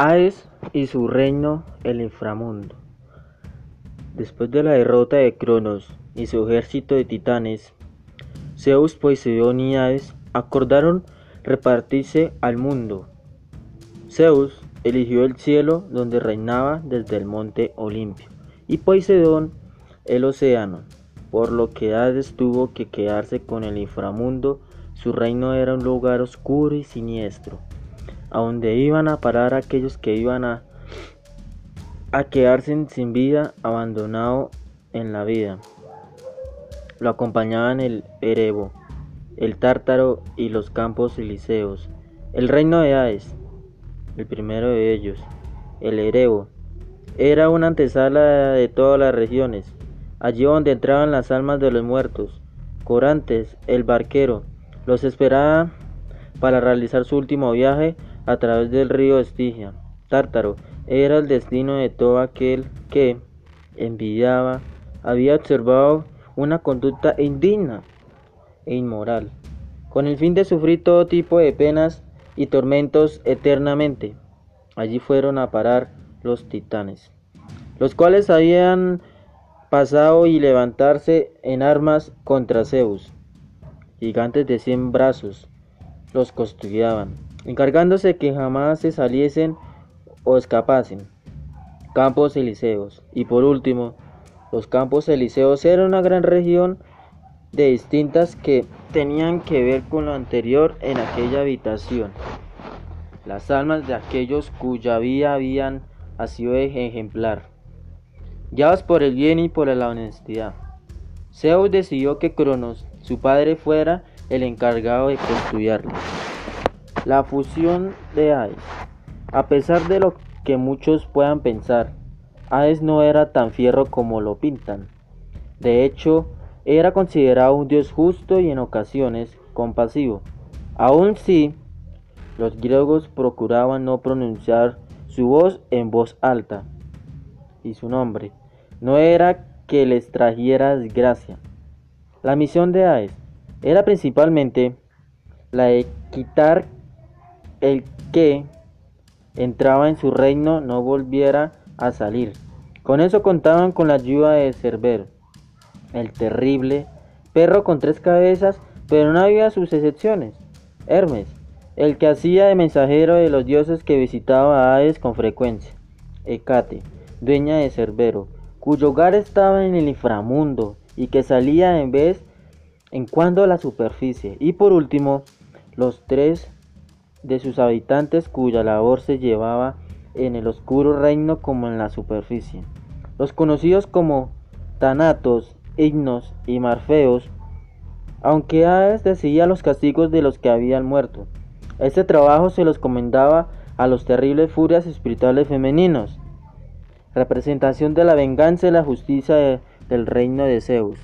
Hades y su reino, el inframundo. Después de la derrota de Cronos y su ejército de titanes, Zeus, Poseidón y Hades acordaron repartirse al mundo. Zeus eligió el cielo donde reinaba desde el monte Olimpio y Poseidón el océano, por lo que Hades tuvo que quedarse con el inframundo. Su reino era un lugar oscuro y siniestro a donde iban a parar aquellos que iban a, a quedarse sin vida, abandonado en la vida. Lo acompañaban el Erebo, el Tártaro y los campos elíseos. El reino de Hades, el primero de ellos, el Erebo, era una antesala de todas las regiones, allí donde entraban las almas de los muertos. Corantes, el barquero, los esperaba para realizar su último viaje a través del río Estigia. Tártaro era el destino de todo aquel que envidiaba, había observado una conducta indigna e inmoral, con el fin de sufrir todo tipo de penas y tormentos eternamente. Allí fueron a parar los titanes, los cuales habían pasado y levantarse en armas contra Zeus. Gigantes de cien brazos los custodiaban encargándose que jamás se saliesen o escapasen. Campos Elíseos. Y por último, los Campos Elíseos eran una gran región de distintas que tenían que ver con lo anterior en aquella habitación. Las almas de aquellos cuya vida habían sido ejemplar, guiados por el bien y por la honestidad. Zeus decidió que Cronos, su padre, fuera el encargado de construirlo. La fusión de Hades. A pesar de lo que muchos puedan pensar, Hades no era tan fierro como lo pintan. De hecho, era considerado un dios justo y en ocasiones compasivo. Aún si los griegos procuraban no pronunciar su voz en voz alta y su nombre no era que les trajera desgracia. La misión de Hades era principalmente la de quitar el que entraba en su reino no volviera a salir. Con eso contaban con la ayuda de Cerbero, el terrible perro con tres cabezas, pero no había sus excepciones. Hermes, el que hacía de mensajero de los dioses que visitaba a Hades con frecuencia. Hecate, dueña de Cerbero, cuyo hogar estaba en el inframundo y que salía en vez en cuando a la superficie. Y por último, los tres de sus habitantes cuya labor se llevaba en el oscuro reino como en la superficie. Los conocidos como Tanatos, Ignos y Marfeos, aunque Hades decía los castigos de los que habían muerto. Este trabajo se los comendaba a los terribles furias espirituales femeninos, representación de la venganza y la justicia del reino de Zeus.